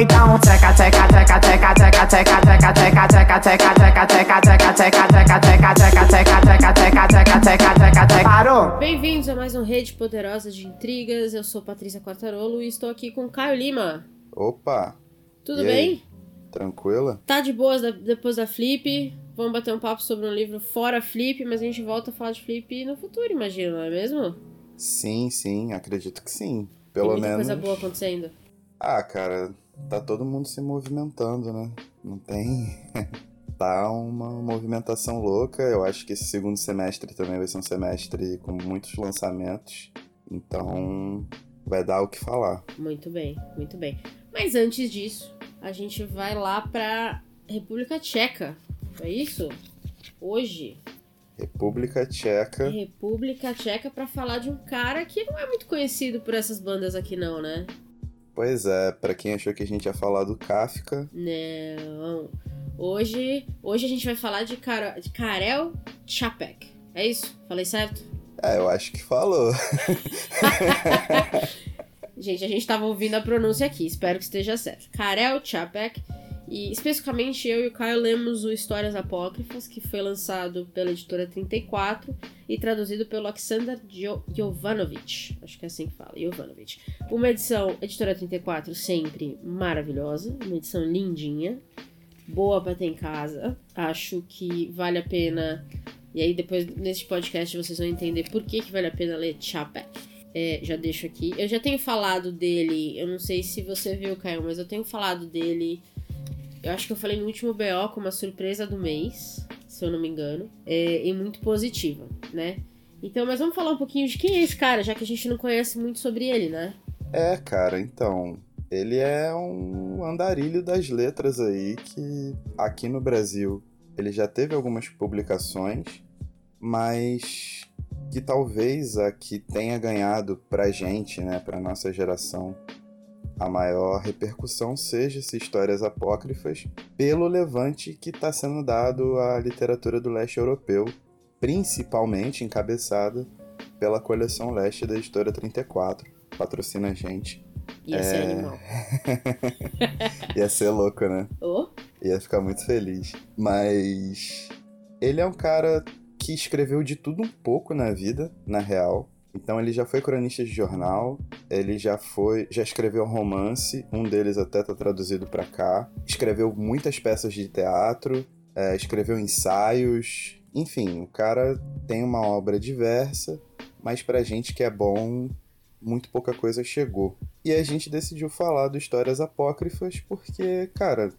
então tcheca. Parou! Bem-vindos a mais um Rede Poderosa de Intrigas. Eu sou Patrícia Quartarolo e estou aqui com Caio Lima. Opa, Tudo E bem? tranquila? Tá de boas depois da Flip? Vamos bater um papo sobre um livro fora Flip, mas a gente volta a falar de Flip no futuro, imagino, não é mesmo? Sim, sim, acredito que sim. Tem Pelo muita menos. coisa boa acontecendo. Ah, cara, tá todo mundo se movimentando, né? Não tem. tá uma movimentação louca. Eu acho que esse segundo semestre também vai ser um semestre com muitos lançamentos. Então, vai dar o que falar. Muito bem, muito bem. Mas antes disso, a gente vai lá pra República Tcheca. É isso? Hoje, República Tcheca. República Tcheca pra falar de um cara que não é muito conhecido por essas bandas aqui não, né? Pois é, pra quem achou que a gente ia falar do Kafka, Não. Hoje, hoje a gente vai falar de, Kara, de Karel Čapek. É isso? Falei certo? é, eu acho que falou. Gente, a gente tava ouvindo a pronúncia aqui, espero que esteja certo. Karel Čapek. E especificamente eu e o Caio lemos o Histórias Apócrifas, que foi lançado pela editora 34 e traduzido pelo Alexander Jo- Jovanovic. Acho que é assim que fala, Jovanovic. Uma edição, editora 34, sempre maravilhosa, uma edição lindinha, boa pra ter em casa. Acho que vale a pena. E aí, depois neste podcast, vocês vão entender por que, que vale a pena ler Čapek. É, já deixo aqui. Eu já tenho falado dele, eu não sei se você viu, Caio, mas eu tenho falado dele. Eu acho que eu falei no último BO como a surpresa do mês, se eu não me engano. É, e muito positiva, né? Então, mas vamos falar um pouquinho de quem é esse cara, já que a gente não conhece muito sobre ele, né? É, cara, então. Ele é um andarilho das letras aí que aqui no Brasil ele já teve algumas publicações, mas que talvez a que tenha ganhado pra gente, né, pra nossa geração, a maior repercussão seja esse Histórias Apócrifas pelo levante que está sendo dado à literatura do leste europeu, principalmente encabeçada pela coleção leste da editora 34. Patrocina a gente. Ia ser É. animal. Ia ser louco, né? Ô, Ia ficar muito feliz. Mas ele é um cara que escreveu de tudo um pouco na vida, na real. Então ele já foi cronista de jornal, ele já foi, já escreveu romance, um deles até tá traduzido pra cá. Escreveu muitas peças de teatro, é, escreveu ensaios, enfim, o cara tem uma obra diversa, mas pra gente que é bom, muito pouca coisa chegou. E a gente decidiu falar do Histórias Apócrifas porque, cara,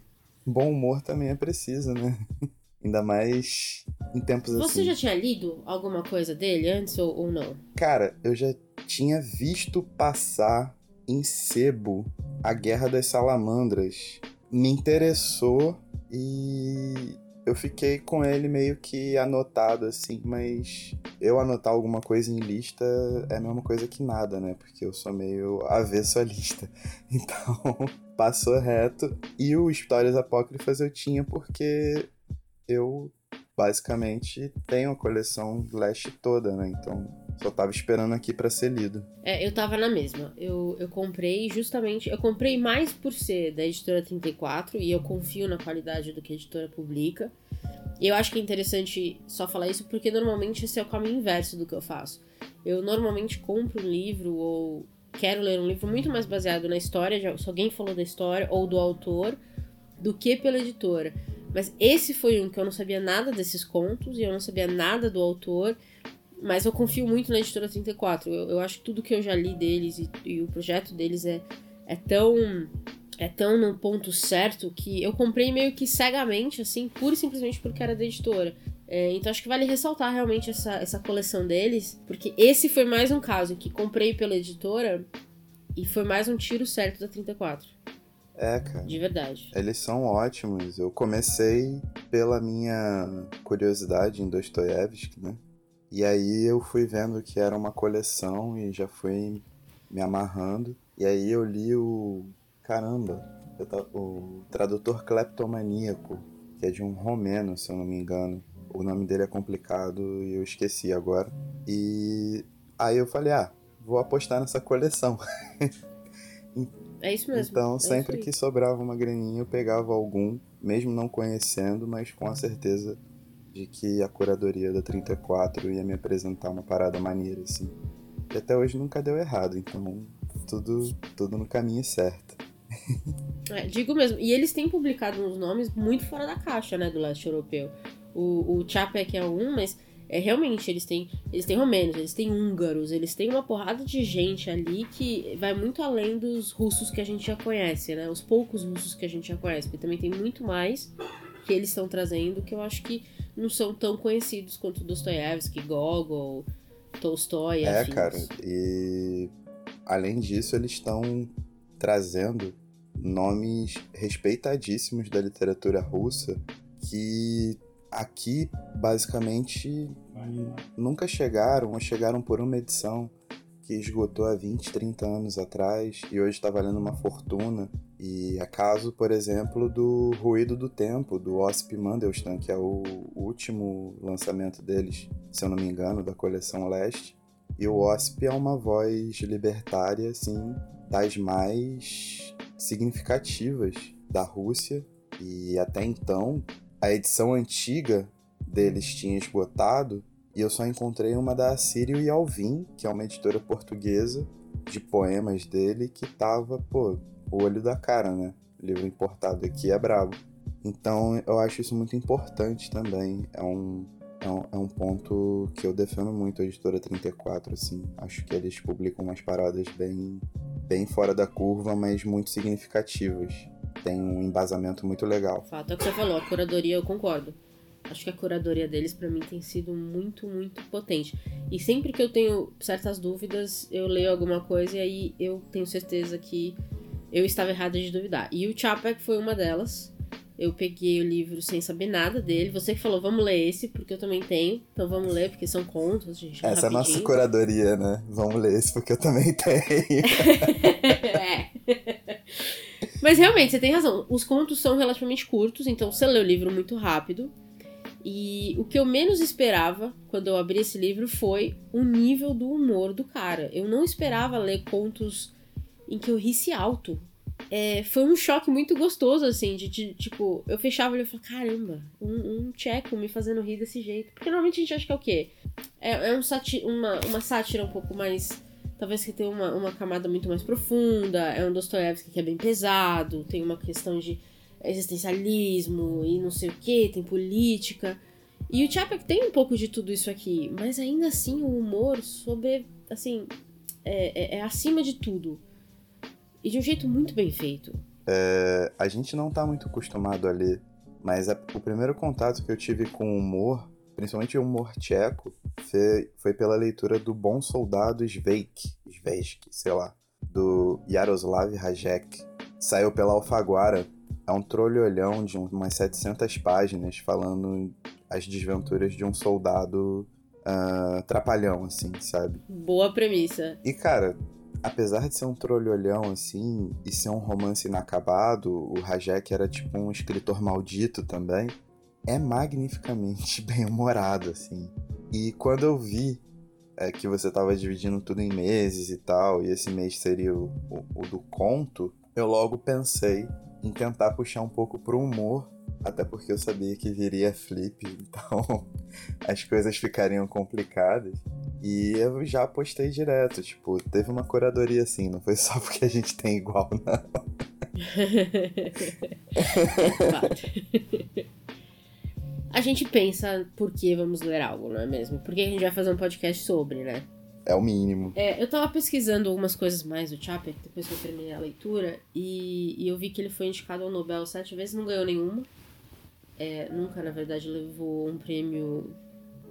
bom humor também é preciso, né? Ainda mais em tempos você assim. já tinha lido alguma coisa dele antes ou, ou não? Cara, eu já tinha visto passar em sebo a Guerra das Salamandras. Me interessou e eu fiquei com ele meio que anotado assim, mas eu anotar alguma coisa em lista é a mesma coisa que nada, né? Porque eu sou meio avesso à lista. Então, passou reto. E o Histórias Apócrifas eu tinha porque eu basicamente tenho a coleção Leste toda, né? Então só tava esperando aqui pra ser lido. É, eu tava na mesma. Eu, eu comprei justamente. Eu comprei mais por ser da editora 34 e eu confio na qualidade do que a editora publica. E eu acho que é interessante só falar isso porque normalmente esse é o caminho inverso do que eu faço. Eu normalmente compro um livro ou quero ler um livro muito mais baseado na história, se alguém falou da história ou do autor, do que pela editora. Mas esse foi um que eu não sabia nada desses contos e eu não sabia nada do autor. Mas eu confio muito na editora 34. Eu, eu acho que tudo que eu já li deles e, e o projeto deles é, é tão. É tão no ponto certo que eu comprei meio que cegamente, assim, pura e simplesmente porque era da editora. É, então acho que vale ressaltar realmente essa, essa coleção deles, porque esse foi mais um caso em que comprei pela editora e foi mais um tiro certo da 34. É, cara. De verdade. Eles são ótimos. Eu comecei pela minha curiosidade em Dostoiévski, né? E aí eu fui vendo que era uma coleção e já fui me amarrando. E aí eu li o. Caramba! eu ta- O Tradutor Cleptomaníaco, que é de um romeno, se eu não me engano. O nome dele é complicado e eu esqueci agora. E aí eu falei, ah, vou apostar nessa coleção. É isso mesmo. Então, é sempre que sobrava uma graninha, eu pegava algum, mesmo não conhecendo, mas com a certeza de que a curadoria da 34 ia me apresentar uma parada maneira, assim. E até hoje nunca deu errado, então tudo, tudo no caminho certo. É, digo mesmo. E eles têm publicado uns nomes muito fora da caixa, né, do leste europeu. O, o Chapek é um, mas é realmente, eles têm, eles têm romenos, eles têm húngaros, eles têm uma porrada de gente ali que vai muito além dos russos que a gente já conhece, né? Os poucos russos que a gente já conhece, porque também tem muito mais que eles estão trazendo que eu acho que não são tão conhecidos quanto Dostoiévski, Gogol, Tolstói É, afins. cara, e além disso, eles estão trazendo nomes respeitadíssimos da literatura russa que aqui basicamente nunca chegaram ou chegaram por uma edição que esgotou há 20, 30 anos atrás e hoje está valendo uma fortuna. E é caso, por exemplo, do Ruído do Tempo, do Osip Mandelstam, que é o último lançamento deles, se eu não me engano, da coleção Leste. E o Osip é uma voz libertária, assim, das mais significativas da Rússia. E até então, a edição antiga deles tinha esgotado e eu só encontrei uma da Assírio e Alvim, que é uma editora portuguesa de poemas dele, que tava, pô, o olho da cara, né? O livro importado aqui é brabo. Então eu acho isso muito importante também. É um, é um, é um ponto que eu defendo muito a editora 34, assim. Acho que eles publicam umas paradas bem, bem fora da curva, mas muito significativas. Tem um embasamento muito legal. Fato é o que você falou, a curadoria eu concordo. Acho que a curadoria deles pra mim tem sido muito, muito potente. E sempre que eu tenho certas dúvidas, eu leio alguma coisa e aí eu tenho certeza que eu estava errada de duvidar. E o Chapek foi uma delas. Eu peguei o livro sem saber nada dele. Você que falou, vamos ler esse, porque eu também tenho. Então vamos ler, porque são contos, gente. Essa é a nossa rapidinho. curadoria, né? Vamos ler esse porque eu também tenho. é. Mas realmente, você tem razão. Os contos são relativamente curtos, então você lê o livro muito rápido. E o que eu menos esperava quando eu abri esse livro foi o nível do humor do cara. Eu não esperava ler contos em que eu risse alto. É, foi um choque muito gostoso, assim, de, de, tipo, eu fechava e eu falava, caramba, um, um tcheco me fazendo rir desse jeito. Porque normalmente a gente acha que é o quê? É, é um uma, uma sátira um pouco mais talvez que tenha uma, uma camada muito mais profunda, é um Dostoiévski que é bem pesado, tem uma questão de existencialismo e não sei o que, tem política. E o Chapek tem um pouco de tudo isso aqui, mas ainda assim o humor sobre, assim, é, é, é acima de tudo. E de um jeito muito bem feito. É, a gente não tá muito acostumado a ler, mas a- o primeiro contato que eu tive com o humor, principalmente o humor tcheco, foi, pela leitura do Bom Soldado Sveik, Sveik, sei lá, do Yaroslav Hajek. Saiu pela Alfaguara. É um trolholhão de umas 700 páginas falando as desventuras de um soldado ah, trapalhão, assim, sabe? Boa premissa. E, cara, apesar de ser um trolholhão, assim, e ser um romance inacabado, o Rajek era tipo um escritor maldito também, é magnificamente bem-humorado, assim. E quando eu vi é, que você tava dividindo tudo em meses e tal, e esse mês seria o, o, o do conto, eu logo pensei em tentar puxar um pouco pro humor, até porque eu sabia que viria flip, então as coisas ficariam complicadas. E eu já postei direto, tipo, teve uma curadoria assim, não foi só porque a gente tem igual, não. A gente pensa por que vamos ler algo, não é mesmo? Por que a gente vai fazer um podcast sobre, né? É o mínimo. É, eu tava pesquisando algumas coisas mais do Chapek depois que eu terminei a leitura e, e eu vi que ele foi indicado ao Nobel sete vezes, não ganhou nenhuma. É, nunca, na verdade, levou um prêmio,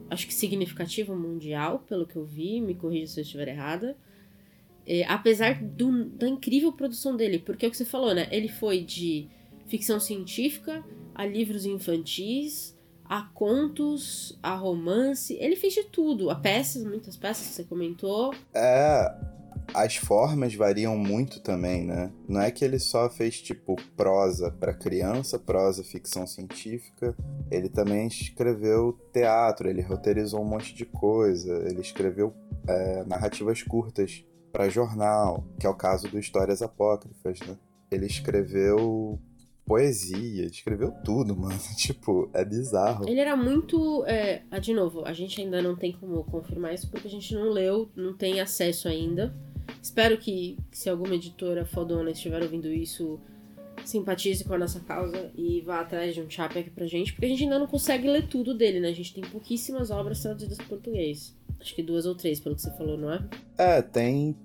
acho que significativo mundial, pelo que eu vi, me corrija se eu estiver errada. É, apesar do- da incrível produção dele, porque é o que você falou, né? Ele foi de ficção científica a livros infantis, a contos, a romance. Ele fez de tudo. A peças, muitas peças você comentou. É. As formas variam muito também, né? Não é que ele só fez, tipo, prosa pra criança, prosa ficção científica. Ele também escreveu teatro, ele roteirizou um monte de coisa. Ele escreveu é, narrativas curtas para jornal, que é o caso do Histórias Apócrifas, né? Ele escreveu poesia, escreveu tudo, mano. Tipo, é bizarro. Ele era muito. É, ah, de novo, a gente ainda não tem como confirmar isso porque a gente não leu, não tem acesso ainda. Espero que, se alguma editora fodona estiver ouvindo isso, simpatize com a nossa causa e vá atrás de um chapéu pra gente, porque a gente ainda não consegue ler tudo dele, né? A gente tem pouquíssimas obras traduzidas para português. Acho que duas ou três, pelo que você falou, não é? É, tem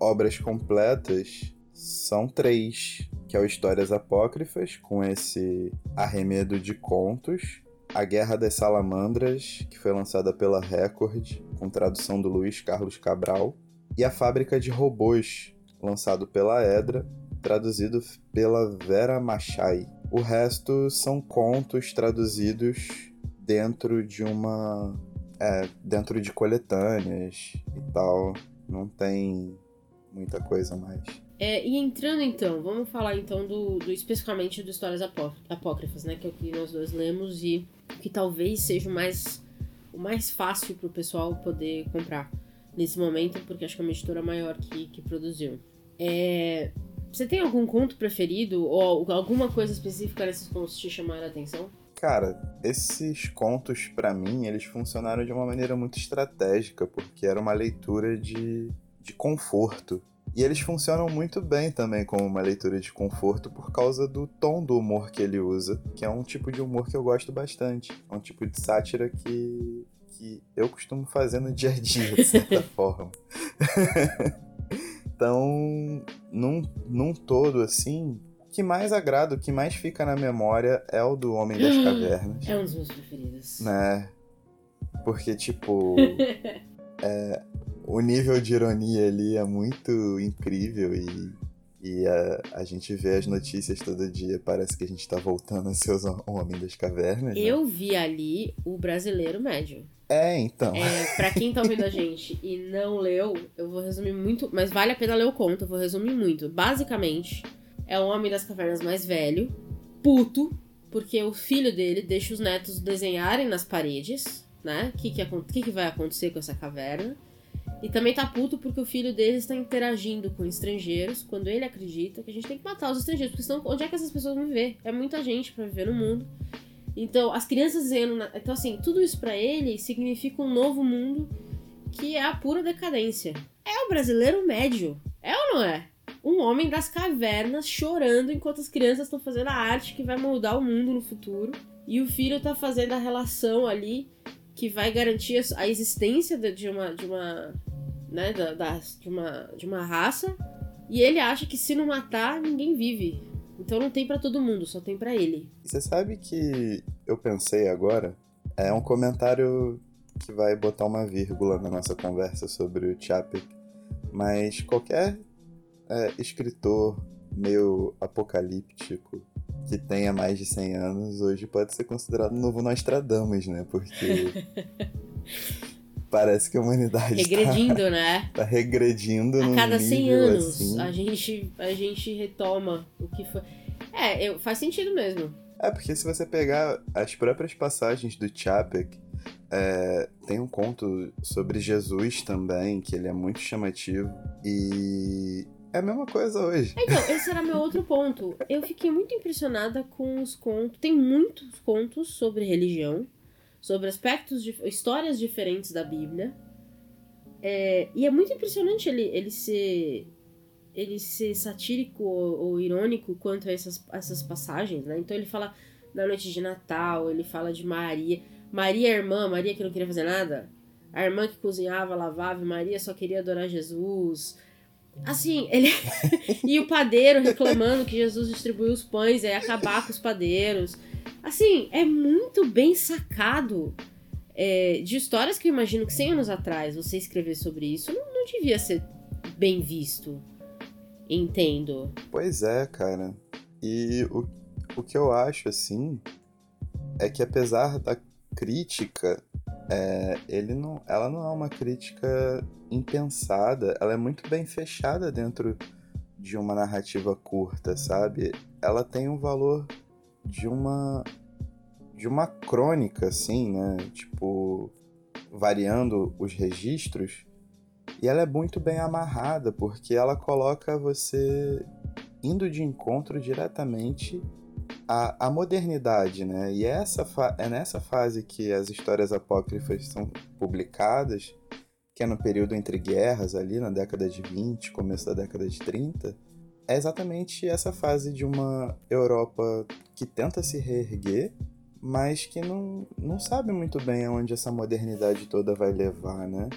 obras completas, são três, que é o Histórias Apócrifas, com esse arremedo de contos, A Guerra das Salamandras, que foi lançada pela Record, com tradução do Luiz Carlos Cabral, e A Fábrica de Robôs, lançado pela Edra, traduzido pela Vera Machai. O resto são contos traduzidos dentro de uma. É, dentro de coletâneas e tal. Não tem muita coisa mais. É, e entrando então, vamos falar então do, do especificamente do Histórias Apó Apócrifas, né? Que é o que nós dois lemos e que talvez seja o mais, o mais fácil para o pessoal poder comprar nesse momento, porque acho que é uma editora maior que, que produziu. É, você tem algum conto preferido ou alguma coisa específica nesses contos te chamaram a atenção? Cara, esses contos, para mim, eles funcionaram de uma maneira muito estratégica, porque era uma leitura de, de conforto. E eles funcionam muito bem também como uma leitura de conforto por causa do tom do humor que ele usa, que é um tipo de humor que eu gosto bastante. É um tipo de sátira que, que eu costumo fazer no dia a dia, de certa forma. então, num, num todo, assim, o que mais agrada, o que mais fica na memória é o do Homem das Cavernas. É um dos meus preferidos. Né? Porque, tipo. é, o nível de ironia ali é muito incrível e, e a, a gente vê as notícias todo dia. Parece que a gente tá voltando a ser o Homem das Cavernas. Né? Eu vi ali o brasileiro médio. É, então. É, pra quem tá ouvindo a gente e não leu, eu vou resumir muito, mas vale a pena ler o conto, eu vou resumir muito. Basicamente, é o Homem das Cavernas mais velho, puto, porque o filho dele deixa os netos desenharem nas paredes, né? O que, que, que, que vai acontecer com essa caverna. E também tá puto porque o filho dele está interagindo com estrangeiros quando ele acredita que a gente tem que matar os estrangeiros, porque senão onde é que essas pessoas vão viver? É muita gente para viver no mundo. Então, as crianças dizendo. Então, assim, tudo isso para ele significa um novo mundo que é a pura decadência. É o brasileiro médio. É ou não é? Um homem das cavernas chorando enquanto as crianças estão fazendo a arte que vai moldar o mundo no futuro. E o filho tá fazendo a relação ali que vai garantir a existência de uma. De uma né, da, da, de, uma, de uma raça. E ele acha que se não matar, ninguém vive. Então não tem para todo mundo, só tem para ele. Você sabe que eu pensei agora? É um comentário que vai botar uma vírgula na nossa conversa sobre o Chapek. Mas qualquer é, escritor meio apocalíptico que tenha mais de 100 anos hoje pode ser considerado um novo Nostradamus, né? Porque parece que a humanidade regredindo, tá, né? Tá regredindo a cada 100 anos assim. a gente a gente retoma o que foi. É, eu, faz sentido mesmo. É porque se você pegar as próprias passagens do Chapek, é, tem um conto sobre Jesus também, que ele é muito chamativo. E é a mesma coisa hoje. Então, esse era meu outro ponto. Eu fiquei muito impressionada com os contos. Tem muitos contos sobre religião sobre aspectos, de, histórias diferentes da Bíblia. É, e é muito impressionante ele, ele ser ele ser satírico ou, ou, irônico quanto a essas, essas passagens, né? Então ele fala da noite de Natal, ele fala de Maria. Maria é irmã, Maria que não queria fazer nada. A irmã que cozinhava, lavava, Maria só queria adorar Jesus. Assim, ele. e o padeiro reclamando que Jesus distribuiu os pães ia acabar com os padeiros. Assim, é muito bem sacado é, de histórias que eu imagino que 100 anos atrás você escrever sobre isso não, não devia ser bem visto. Entendo. Pois é, cara. E o, o que eu acho, assim, é que apesar da crítica, é, ele não, ela não é uma crítica impensada, ela é muito bem fechada dentro de uma narrativa curta, sabe? Ela tem um valor de uma de uma crônica assim, né? Tipo, variando os registros E ela é muito bem amarrada, porque ela coloca você indo de encontro diretamente à, à modernidade, né? E é, essa é nessa fase que as histórias apócrifas são publicadas, que é no período entre guerras, ali na década de 20, começo da década de 30, é exatamente essa fase de uma Europa que tenta se reerguer, mas que não, não sabe muito bem aonde essa modernidade toda vai levar, né?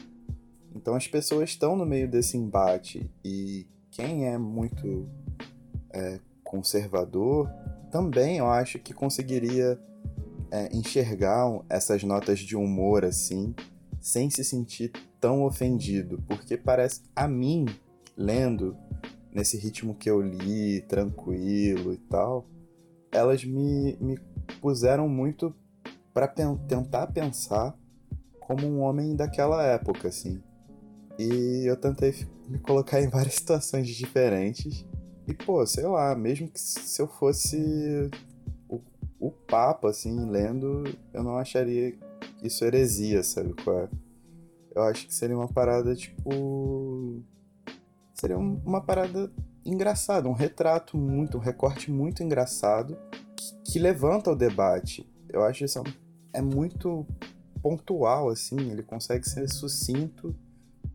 Então as pessoas estão no meio desse embate e quem é muito é, conservador também eu acho que conseguiria é, enxergar essas notas de humor assim, sem se sentir tão ofendido, porque parece a mim lendo nesse ritmo que eu li, tranquilo e tal, elas me, me puseram muito para pen tentar pensar como um homem daquela época, assim. E eu tentei me colocar em várias situações diferentes. E, pô, sei lá, mesmo que se eu fosse o, o Papa, assim, lendo, eu não acharia isso heresia, sabe é? Eu acho que seria uma parada, tipo. Seria um, uma parada engraçada, um retrato muito, um recorte muito engraçado que, que levanta o debate. Eu acho isso é muito pontual, assim, ele consegue ser sucinto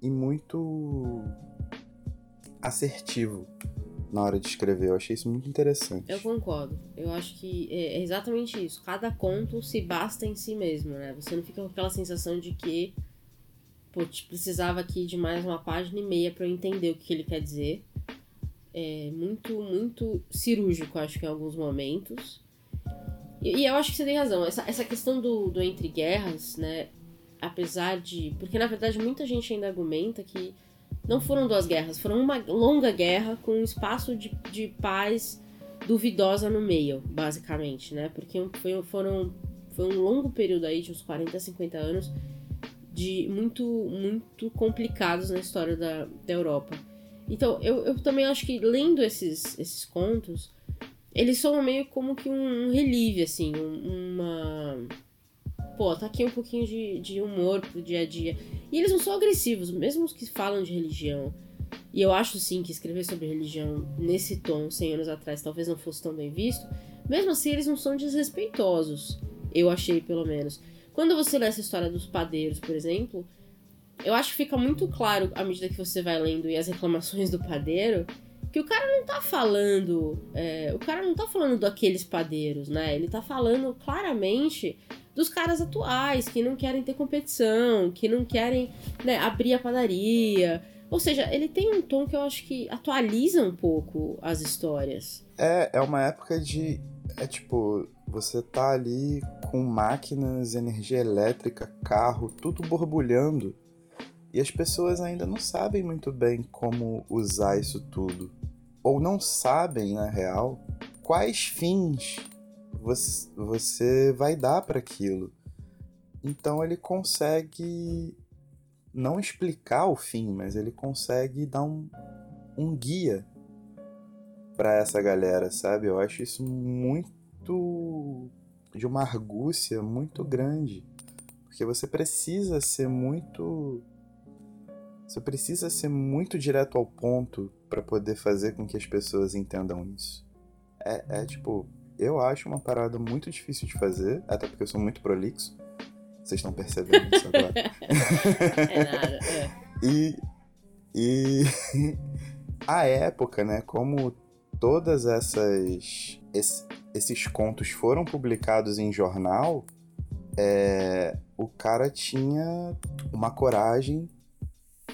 e muito assertivo na hora de escrever. Eu achei isso muito interessante. Eu concordo. Eu acho que é, é exatamente isso. Cada conto se basta em si mesmo, né? Você não fica com aquela sensação de que, pô, precisava aqui de mais uma página e meia para eu entender o que ele quer dizer. É muito, muito cirúrgico, acho que em alguns momentos. E, e eu acho que você tem razão. Essa, essa questão do, do entre guerras, né? apesar de. Porque na verdade muita gente ainda argumenta que não foram duas guerras, foram uma longa guerra com um espaço de, de paz duvidosa no meio, basicamente, né? Porque foi, foram, foi um longo período aí, de uns 40, 50 anos, de muito, muito complicados na história da, da Europa. Então, eu, eu também acho que lendo esses, esses contos, eles são meio como que um, um relive, assim, um, uma pô, tá aqui um pouquinho de, de humor pro dia a dia. E eles não são agressivos, mesmo os que falam de religião. E eu acho sim que escrever sobre religião nesse tom, 100 anos atrás, talvez não fosse tão bem visto. Mesmo assim, eles não são desrespeitosos. Eu achei, pelo menos. Quando você lê essa história dos padeiros, por exemplo, eu acho que fica muito claro, à medida que você vai lendo e as reclamações do padeiro, que o cara não tá falando. É, o cara não tá falando daqueles padeiros, né? Ele tá falando claramente dos caras atuais, que não querem ter competição, que não querem né, abrir a padaria. Ou seja, ele tem um tom que eu acho que atualiza um pouco as histórias. É, é uma época de. É tipo, você tá ali com máquinas, energia elétrica, carro, tudo borbulhando. E as pessoas ainda não sabem muito bem como usar isso tudo. Ou não sabem, na real, quais fins você, você vai dar para aquilo. Então ele consegue não explicar o fim, mas ele consegue dar um, um guia para essa galera, sabe? Eu acho isso muito de uma argúcia muito grande, porque você precisa ser muito você precisa ser muito direto ao ponto para poder fazer com que as pessoas entendam isso. É, é tipo, eu acho uma parada muito difícil de fazer, até porque eu sou muito prolixo. Vocês estão percebendo isso agora? é nada, é. E, e a época, né, como todas essas esse, esses contos foram publicados em jornal, é, o cara tinha uma coragem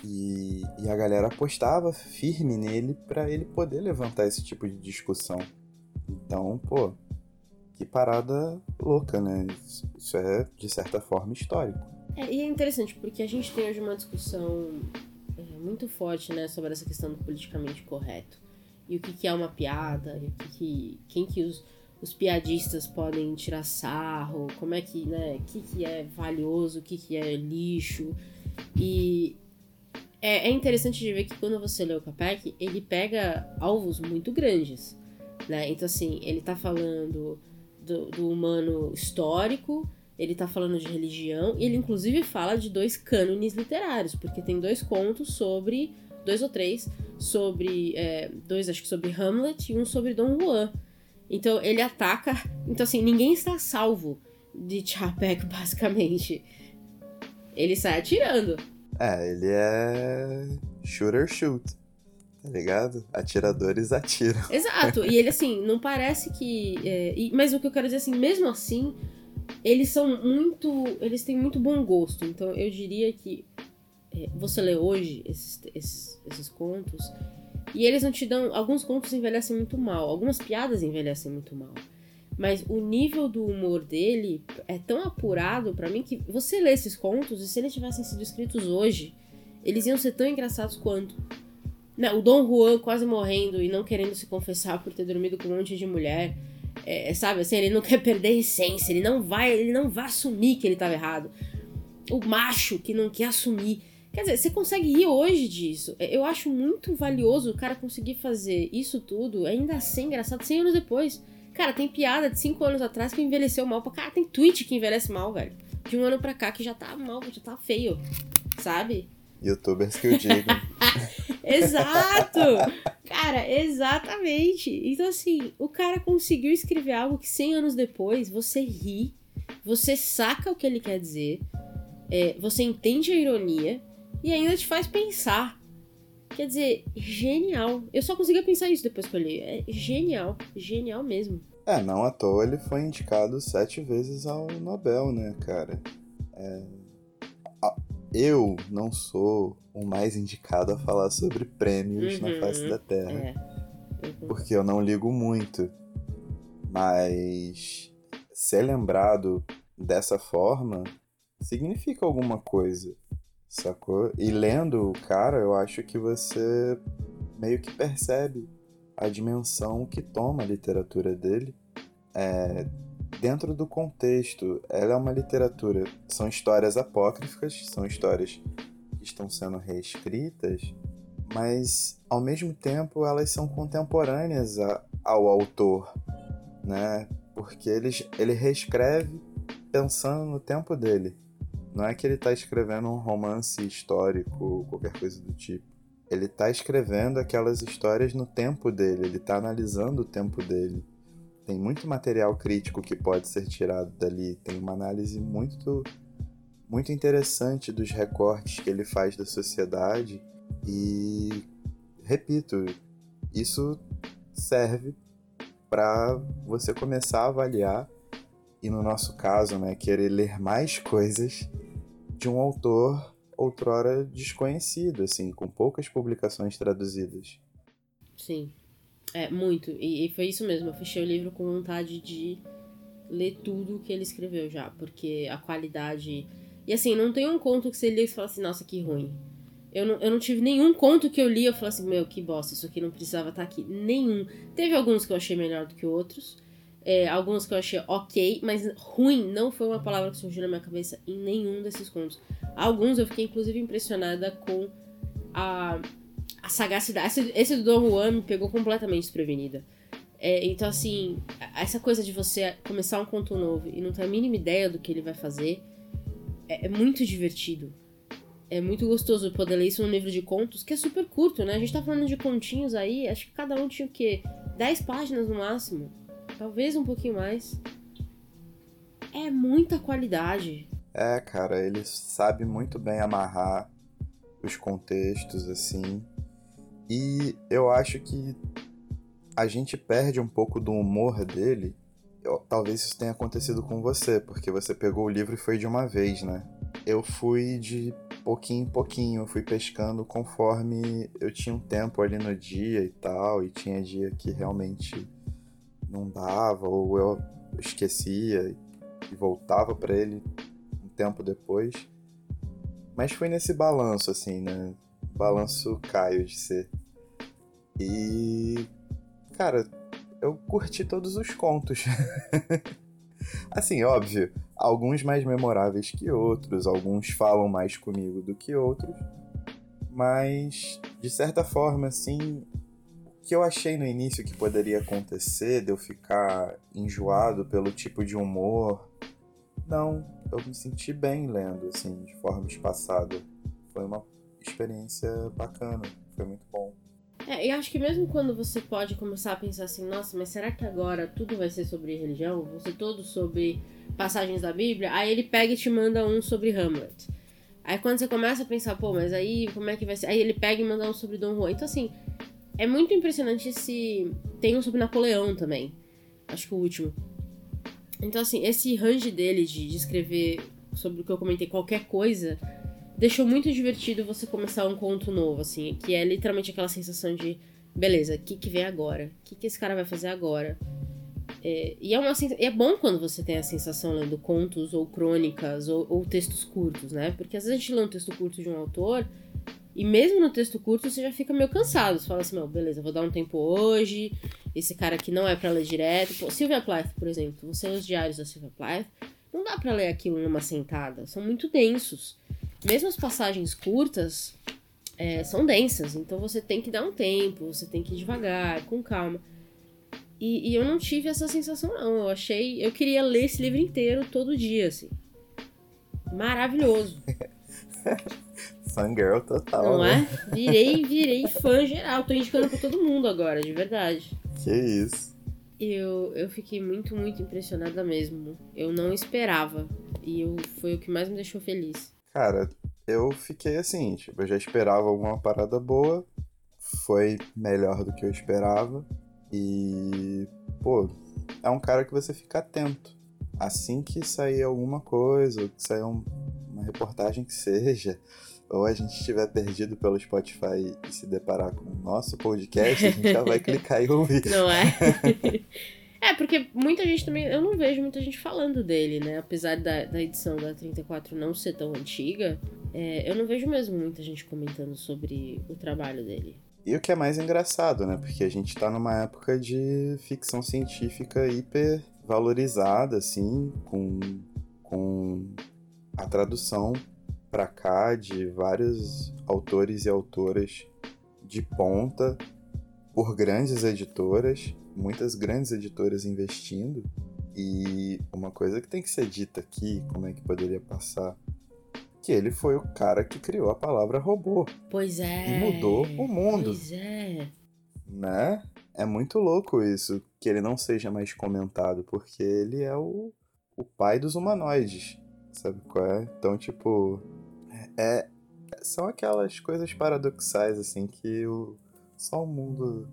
e, e a galera apostava firme nele para ele poder levantar esse tipo de discussão. Então, pô, que parada louca, né? Isso é, de certa forma, histórico. É, e é interessante, porque a gente tem hoje uma discussão é, muito forte, né, sobre essa questão do politicamente correto. E o que, que é uma piada, e o que, que quem que os, os piadistas podem tirar sarro, como é que, né, o que, que é valioso, o que, que é lixo. E é, é interessante de ver que quando você lê o Capek, ele pega alvos muito grandes. Né? Então, assim, ele tá falando do, do humano histórico, ele tá falando de religião, e ele inclusive fala de dois cânones literários, porque tem dois contos sobre. dois ou três, sobre. É, dois, acho que sobre Hamlet e um sobre Dom Juan. Então ele ataca. Então, assim, ninguém está salvo de Chapek, basicamente. Ele sai atirando. É, ele é. shooter shoot. Tá ligado? Atiradores atiram. Exato. E ele, assim, não parece que. É, mas o que eu quero dizer, assim, mesmo assim, eles são muito. Eles têm muito bom gosto. Então eu diria que é, você lê hoje esses, esses, esses contos. E eles não te dão. Alguns contos envelhecem muito mal. Algumas piadas envelhecem muito mal. Mas o nível do humor dele é tão apurado para mim que você lê esses contos e se eles tivessem sido escritos hoje, eles iam ser tão engraçados quanto. Não, o Dom Juan quase morrendo e não querendo se confessar por ter dormido com um monte de mulher. É, sabe assim, ele não quer perder a essência, ele não vai, ele não vai assumir que ele estava errado. O macho que não quer assumir. Quer dizer, você consegue rir hoje disso. Eu acho muito valioso o cara conseguir fazer isso tudo, ainda assim engraçado, 100 anos depois. Cara, tem piada de 5 anos atrás que envelheceu mal pra cara. Tem tweet que envelhece mal, velho. De um ano pra cá que já tá mal, já tá feio. Sabe? Youtubers que eu digo. Exato! Cara, exatamente. Então, assim, o cara conseguiu escrever algo que 100 anos depois você ri, você saca o que ele quer dizer, é, você entende a ironia e ainda te faz pensar. Quer dizer, genial. Eu só conseguia pensar isso depois que eu li. É genial. Genial mesmo. É, não à toa ele foi indicado sete vezes ao Nobel, né, cara? É... Eu não sou o mais indicado a falar sobre prêmios uhum, na face da Terra. É. Uhum. Porque eu não ligo muito. Mas ser lembrado dessa forma significa alguma coisa sacou? E lendo o cara, eu acho que você meio que percebe a dimensão que toma a literatura dele é, dentro do contexto. Ela é uma literatura, são histórias apócrifas, são histórias que estão sendo reescritas, mas ao mesmo tempo elas são contemporâneas a, ao autor, né? Porque ele, ele reescreve pensando no tempo dele. Não é que ele está escrevendo um romance histórico ou qualquer coisa do tipo. Ele está escrevendo aquelas histórias no tempo dele, ele está analisando o tempo dele. Tem muito material crítico que pode ser tirado dali, tem uma análise muito muito interessante dos recortes que ele faz da sociedade e repito, isso serve para você começar a avaliar e no nosso caso, né, querer ler mais coisas de um autor outrora desconhecido, assim, com poucas publicações traduzidas. Sim, é muito. E, e, foi isso mesmo. Eu fechei o livro com vontade de ler tudo que ele escreveu já, porque a qualidade. E assim, não tem um conto que você lê e fala assim, nossa, que ruim. Eu não, eu não tive nenhum conto que eu li e eu falei assim, meu, que bosta, isso aqui não precisava estar tá aqui. Nenhum. Teve alguns que eu achei melhor do que outros. É, alguns que eu achei ok, mas ruim não foi uma palavra que surgiu na minha cabeça em nenhum desses contos. Alguns eu fiquei inclusive impressionada com a, a sagacidade. Esse, esse do Don Juan me pegou completamente desprevenida. É, então, assim, essa coisa de você começar um conto novo e não ter a mínima ideia do que ele vai fazer é, é muito divertido. É muito gostoso poder ler isso num livro de contos, que é super curto, né? A gente tá falando de continhos aí, acho que cada um tinha o quê? 10 páginas no máximo talvez um pouquinho mais. É muita qualidade. É, cara, ele sabe muito bem amarrar os contextos, assim. E eu acho que a gente perde um pouco do humor dele. Talvez isso tenha acontecido com você, porque você pegou o livro e foi de uma vez, né? Eu fui de pouquinho em pouquinho, fui pescando conforme eu tinha um tempo ali no dia e tal, e tinha dia que realmente não dava, ou eu esquecia e voltava para ele um tempo depois. Mas foi nesse balanço, assim, né? Balanço Caio de ser. E. Cara, eu curti todos os contos. assim, óbvio, alguns mais memoráveis que outros, alguns falam mais comigo do que outros. Mas, de certa forma, assim, que eu achei no início que poderia acontecer, de eu ficar enjoado pelo tipo de humor Não, eu me senti bem lendo, assim, de forma espaçada. Foi uma experiência bacana, foi muito bom. É, eu acho que mesmo quando você pode começar a pensar assim, nossa, mas será que agora tudo vai ser sobre religião? Vai ser todo sobre passagens da Bíblia? Aí ele pega e te manda um sobre Hamlet. Aí quando você começa a pensar, pô, mas aí como é que vai ser? Aí ele pega e manda um sobre Dom Juan. Então, assim, é muito impressionante esse. Tem um sobre Napoleão também. Acho que o último. Então, assim, esse range dele de, de escrever sobre o que eu comentei, qualquer coisa, deixou muito divertido você começar um conto novo, assim, que é literalmente aquela sensação de, beleza, o que, que vem agora? O que, que esse cara vai fazer agora? É, e é, uma, é bom quando você tem a sensação lendo contos ou crônicas ou, ou, textos curtos, né? Porque às vezes a gente lê um texto curto de um autor e mesmo no texto curto você já fica meio cansado. Você fala assim, meu, beleza, vou dar um tempo hoje, esse cara aqui não é para ler direto. Pô, Sylvia Plath, por exemplo, você lê os diários da Sylvia Plath, não dá para ler aquilo numa sentada, são muito densos mesmo as passagens curtas é, são densas, então você tem que dar um tempo, você tem que ir devagar, com calma. E, e, eu não tive essa sensação, não. Eu achei. Eu queria ler esse livro inteiro todo dia, assim. Maravilhoso. Fangirl total. Não né? é? Virei, virei fã geral. Tô indicando pra todo mundo agora, de verdade. Que isso. Eu, eu fiquei muito, muito impressionada mesmo. Eu não esperava. E eu, foi o que mais me deixou feliz. Cara, eu fiquei assim, tipo, eu já esperava alguma parada boa, foi melhor do que eu esperava. E, pô, é um cara que você fica atento. Assim que sair alguma coisa, ou que sair um, uma reportagem que seja, ou a gente estiver perdido pelo Spotify e se deparar com o nosso podcast, a gente já vai clicar e ouvir. Não é? É, porque muita gente também. Eu não vejo muita gente falando dele, né? Apesar da, da edição da 34 não ser tão antiga, é, eu não vejo mesmo muita gente comentando sobre o trabalho dele. E o que é mais engraçado, né? Porque a gente tá numa época de ficção científica hiper valorizada, assim, com, com a tradução para cá de vários autores e autoras de ponta por grandes editoras muitas grandes editoras investindo. E uma coisa que tem que ser dita aqui, como é que poderia passar? Que ele foi o cara que criou a palavra robô. Pois é. E mudou o mundo. Pois é. Né? É muito louco isso, que ele não seja mais comentado, porque ele é o, o pai dos humanoides. Sabe qual é? Então, tipo. É, são aquelas coisas paradoxais, assim, que o, só o mundo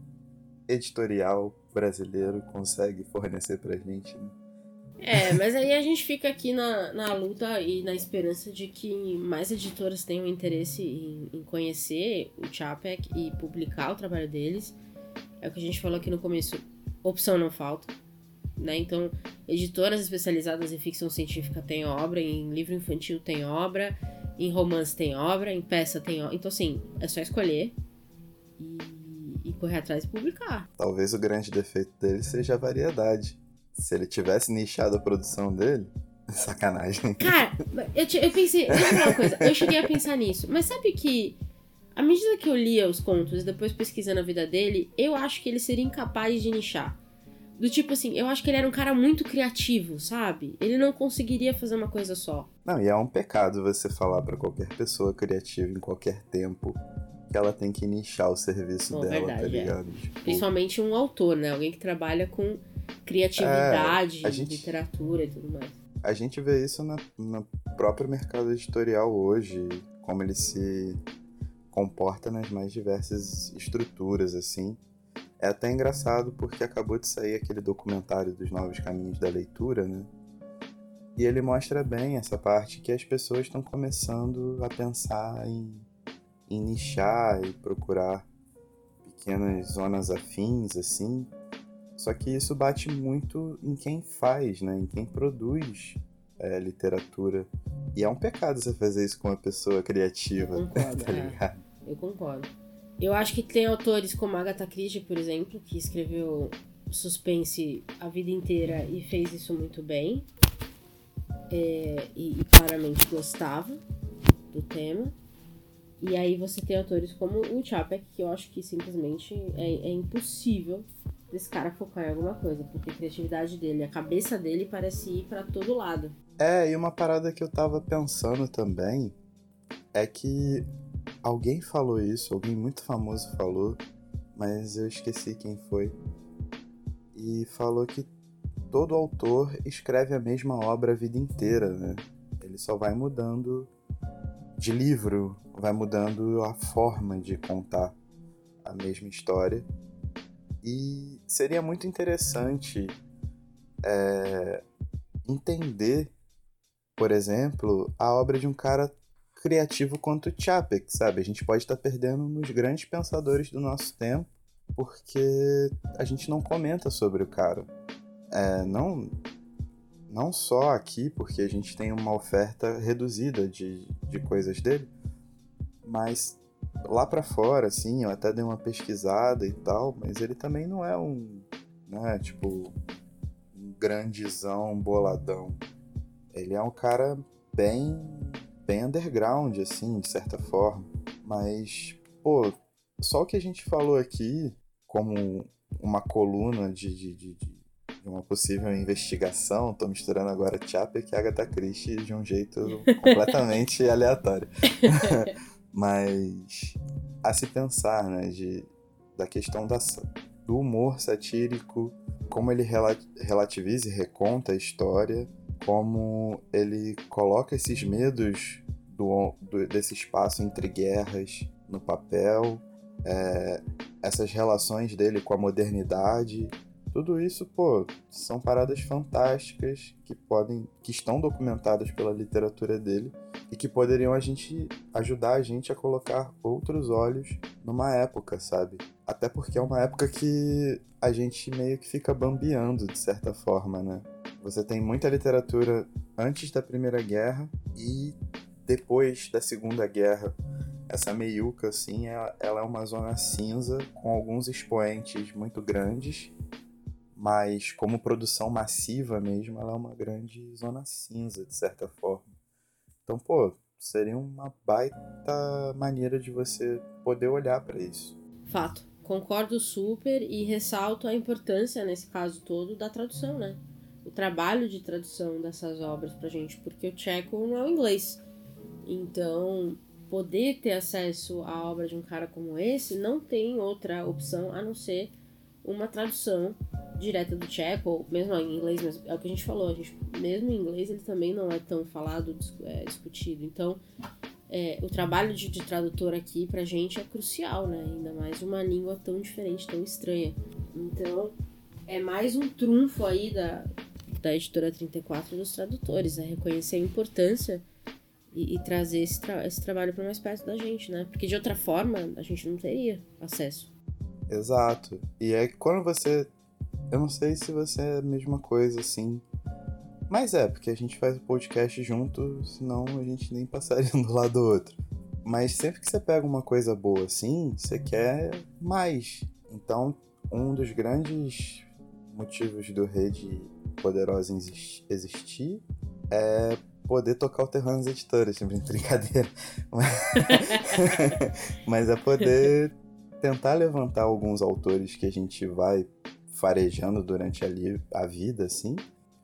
editorial brasileiro consegue fornecer pra gente. Né? É, mas aí a gente fica aqui na, na luta e na esperança de que mais editoras tenham interesse em, em conhecer o Chapek e publicar o trabalho deles. É o que a gente falou aqui no começo, opção não falta. Né? Então, editoras especializadas em ficção científica têm obra, em livro infantil tem obra, em romance tem obra, em peça tem obra. Então, assim, é só escolher. E e correr atrás e publicar. Talvez o grande defeito dele seja a variedade. Se ele tivesse nichado a produção dele, sacanagem. Cara, eu, eu pensei, deixa eu falar uma coisa, eu cheguei a pensar nisso, mas sabe que à medida que eu lia os contos e depois pesquisando a vida dele, eu acho que ele seria incapaz de nichar. Do tipo assim, eu acho que ele era um cara muito criativo, sabe? Ele não conseguiria fazer uma coisa só. Não, e é um pecado você falar para qualquer pessoa criativa em qualquer tempo ela tem que nichar o serviço Bom, dela, tá verdade, tá ligado? É. Tipo... Principalmente um autor, né? Alguém que trabalha com criatividade, é, gente... literatura e tudo mais. A gente vê isso na, no próprio mercado editorial hoje, como ele se comporta nas mais diversas estruturas, assim. É até engraçado porque acabou de sair aquele documentário dos Novos Caminhos da Leitura, né? E ele mostra bem essa parte que as pessoas estão começando a pensar em em nichar e procurar pequenas zonas afins, assim. Só que isso bate muito em quem faz, né? Em quem produz é, literatura. E é um pecado você fazer isso com uma pessoa criativa, eu concordo, tá ligado? É, eu concordo. Eu acho que tem autores como Agatha Christie, por exemplo, que escreveu suspense a vida inteira e fez isso muito bem. É, e, e claramente gostava do tema. E aí você tem autores como o Chapek, que eu acho que simplesmente é, é impossível desse cara focar em alguma coisa, porque a criatividade dele, a cabeça dele parece ir para todo lado. É, e uma parada que eu tava pensando também é que alguém falou isso, alguém muito famoso falou, mas eu esqueci quem foi. E falou que todo autor escreve a mesma obra a vida inteira, né? Ele só vai mudando de livro, vai mudando a forma de contar a mesma história. E seria muito interessante é, entender, por exemplo, a obra de um cara criativo quanto Chapek, sabe? A gente pode estar perdendo nos grandes pensadores do nosso tempo porque a gente não comenta sobre o cara. É, não, não só aqui, porque a gente tem uma oferta reduzida de, de coisas dele, mas lá para fora, assim, eu até dei uma pesquisada e tal, mas ele também não é um, né, tipo, um grandizão, boladão. Ele é um cara bem, bem underground, assim, de certa forma. Mas, pô, só o que a gente falou aqui, como uma coluna de, de, de, de uma possível investigação, tô misturando agora Chapek e Agatha Christie de um jeito completamente aleatório. Mas a se pensar, né, de, da questão da, do humor satírico, como ele relativiza e reconta a história, como ele coloca esses medos do, do, desse espaço entre guerras no papel, é, essas relações dele com a modernidade tudo isso, pô, são paradas fantásticas que podem, que estão documentadas pela literatura dele e que poderiam a gente ajudar a gente a colocar outros olhos numa época, sabe? Até porque é uma época que a gente meio que fica bambeando de certa forma, né? Você tem muita literatura antes da Primeira Guerra e depois da Segunda Guerra. Essa meiuca, assim, ela é uma zona cinza com alguns expoentes muito grandes mas como produção massiva mesmo, ela é uma grande zona cinza, de certa forma. Então, pô, seria uma baita maneira de você poder olhar para isso. Fato. Concordo super e ressalto a importância, nesse caso todo, da tradução, né? O trabalho de tradução dessas obras pra gente, porque o tcheco não é o inglês. Então, poder ter acesso à obra de um cara como esse não tem outra opção a não ser uma tradução direta do tcheco, ou mesmo em inglês, mas é o que a gente falou, a gente, mesmo em inglês ele também não é tão falado, é, discutido. Então, é, o trabalho de, de, tradutor aqui pra gente é crucial, né? Ainda mais uma língua tão diferente, tão estranha. Então, é mais um trunfo aí da, da editora 34 dos tradutores, é reconhecer a importância e, e trazer esse, tra esse trabalho para mais perto da gente, né? Porque de outra forma a gente não teria acesso. Exato. E é quando você eu não sei se você é a mesma coisa assim. Mas é, porque a gente faz o podcast junto, senão a gente nem passaria um do lado do outro. Mas sempre que você pega uma coisa boa assim, você quer mais. Então, um dos grandes motivos do Rede Poderosa existir é poder tocar o Terranos Editores, sempre brincadeira. Mas é poder tentar levantar alguns autores que a gente vai farejando durante ali a vida, assim,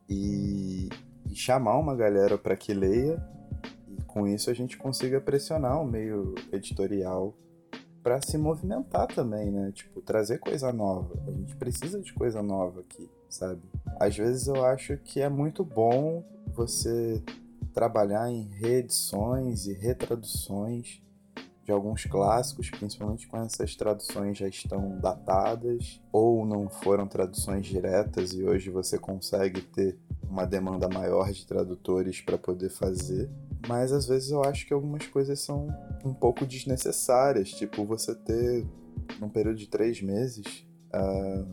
e, e chamar uma galera para que leia, e com isso a gente consiga pressionar o meio editorial para se movimentar também, né? Tipo, trazer coisa nova. A gente precisa de coisa nova aqui, sabe? Às vezes eu acho que é muito bom você trabalhar em reedições e retraduções de alguns clássicos, principalmente quando essas traduções já estão datadas ou não foram traduções diretas e hoje você consegue ter uma demanda maior de tradutores para poder fazer. Mas às vezes eu acho que algumas coisas são um pouco desnecessárias, tipo você ter num período de três meses uh,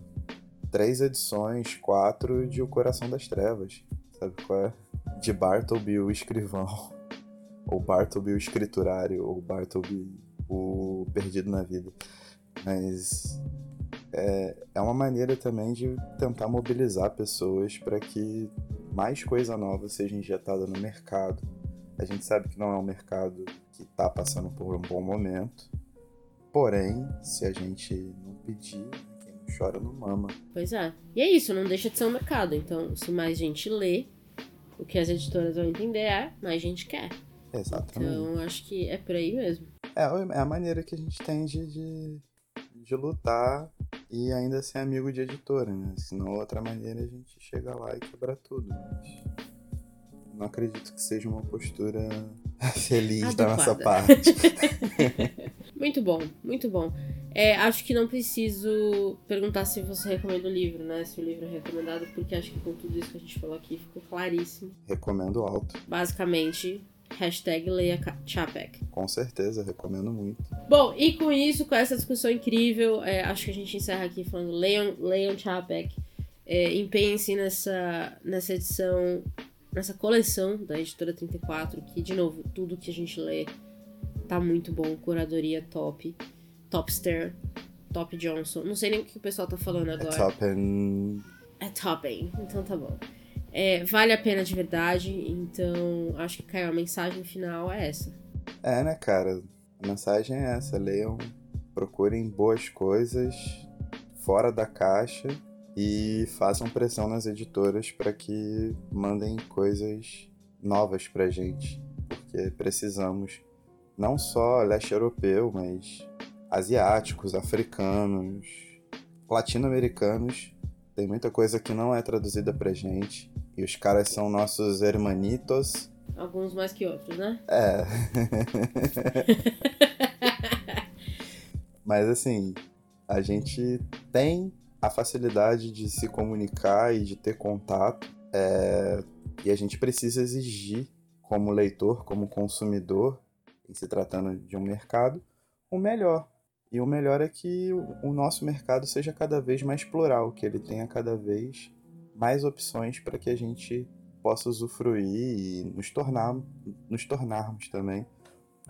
três edições, quatro de O Coração das Trevas, sabe qual é? De Bartleby, o escrivão ou Bartleby o escriturário, ou Bartleby o perdido na vida. Mas é, é uma maneira também de tentar mobilizar pessoas para que mais coisa nova seja injetada no mercado. A gente sabe que não é um mercado que está passando por um bom momento, porém, se a gente não pedir, quem não chora não mama. Pois é. E é isso, não deixa de ser um mercado. Então, se mais gente lê, O que as editoras vão entender é, mais gente quer. Exatamente. Então, acho que é por aí mesmo. É, é a maneira que a gente tem de, de, de lutar e ainda ser amigo de editora, né? Senão, outra maneira, a gente chega lá e quebra tudo. Mas não acredito que seja uma postura feliz Adequada. da nossa parte. muito bom, muito bom. É, acho que não preciso perguntar se você recomenda o livro, né? Se o livro é recomendado, porque acho que com tudo isso que a gente falou aqui ficou claríssimo. Recomendo alto. Basicamente, hashtag leia Chapek. Com certeza, recomendo muito. Bom, e com isso, com essa discussão incrível, é, acho que a gente encerra aqui falando leiam, leiam Chapek. É, empenhem-se nessa, nessa edição, nessa coleção da Editora 34, que, de novo, tudo que a gente lê tá muito bom. Curadoria top. Topster, Top Johnson. Não sei nem o que o pessoal tá falando agora. É top and... É Toppen, então tá bom. É, vale a pena de verdade, então acho que caiu a mensagem final é essa. É, né, cara? A mensagem é essa. Leiam, procurem boas coisas fora da caixa e façam pressão nas editoras para que mandem coisas novas pra gente, porque precisamos não só leste europeu, mas asiáticos, africanos, latino-americanos. Tem muita coisa que não é traduzida pra gente. E os caras são nossos hermanitos. Alguns mais que outros, né? É. Mas assim, a gente tem a facilidade de se comunicar e de ter contato. É... E a gente precisa exigir, como leitor, como consumidor, em se tratando de um mercado, o melhor. E o melhor é que o nosso mercado seja cada vez mais plural, que ele tenha cada vez mais opções para que a gente possa usufruir e nos tornar nos tornarmos também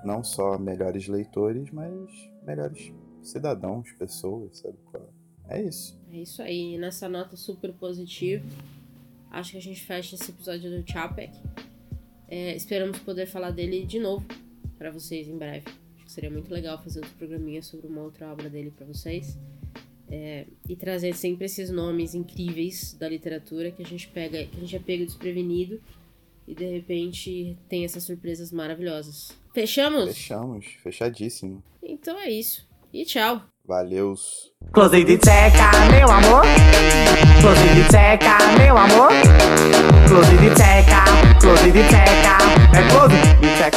não só melhores leitores, mas melhores cidadãos, pessoas, sabe qual? É isso. É isso aí. Nessa nota super positiva, acho que a gente fecha esse episódio do Chapek. É, esperamos poder falar dele de novo para vocês em breve. Acho que seria muito legal fazer outro programinha sobre uma outra obra dele para vocês. É, e trazer sempre esses nomes incríveis da literatura que a gente pega, que a gente é pego desprevenido e de repente tem essas surpresas maravilhosas. Fechamos? Fechamos, fechadíssimo. Então é isso. E tchau. Valeus. Close de tcheca, meu amor. Close de tcheca, meu amor. Close de tcheca, close de tcheca. É close de tcheca.